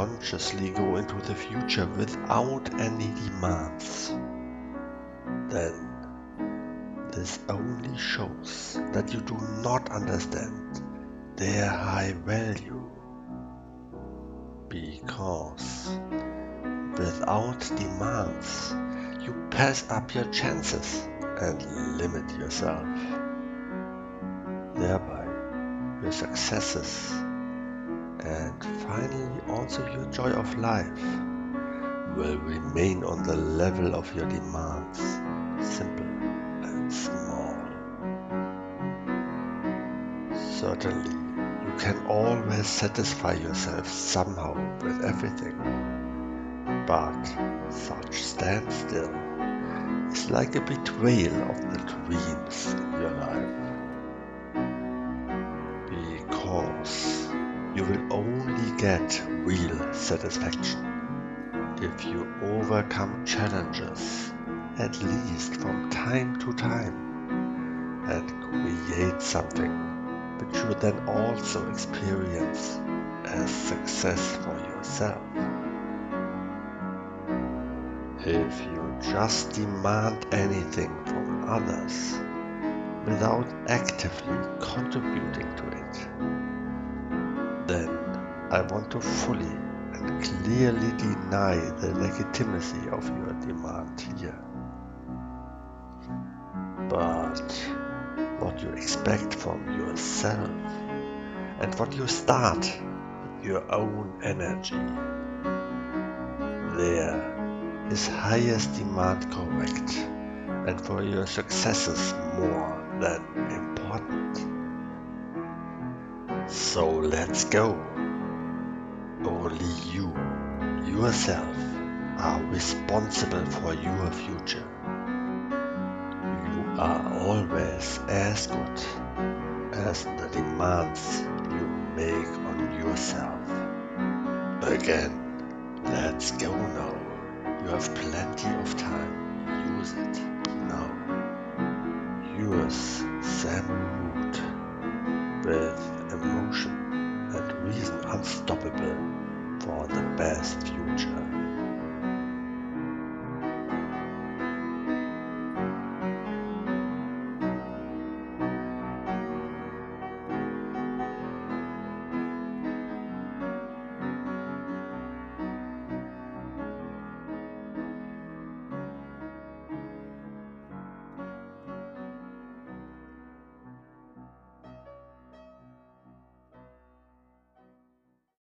consciously go into the future without any demands, then this only shows that you do not understand their high value. Because without demands, you pass up your chances and limit yourself. Thereby, your successes and finally also your joy of life will remain on the level of your demands, simple and small. Certainly, you can always satisfy yourself somehow with everything, but such standstill is like a betrayal of the dreams in your life. You will only get real satisfaction if you overcome challenges at least from time to time and create something which you then also experience as success for yourself. If you just demand anything from others without actively contributing to it, then I want to fully and clearly deny the legitimacy of your demand here. But what you expect from yourself and what you start with your own energy, there is highest demand correct and for your successes more than important. So let's go. Only you, yourself, are responsible for your future. You are always as good as the demands you make on yourself. Again, let's go now. You have plenty of time. Use it now. Yours, Sam Root, with emotion and reason unstoppable for the best future.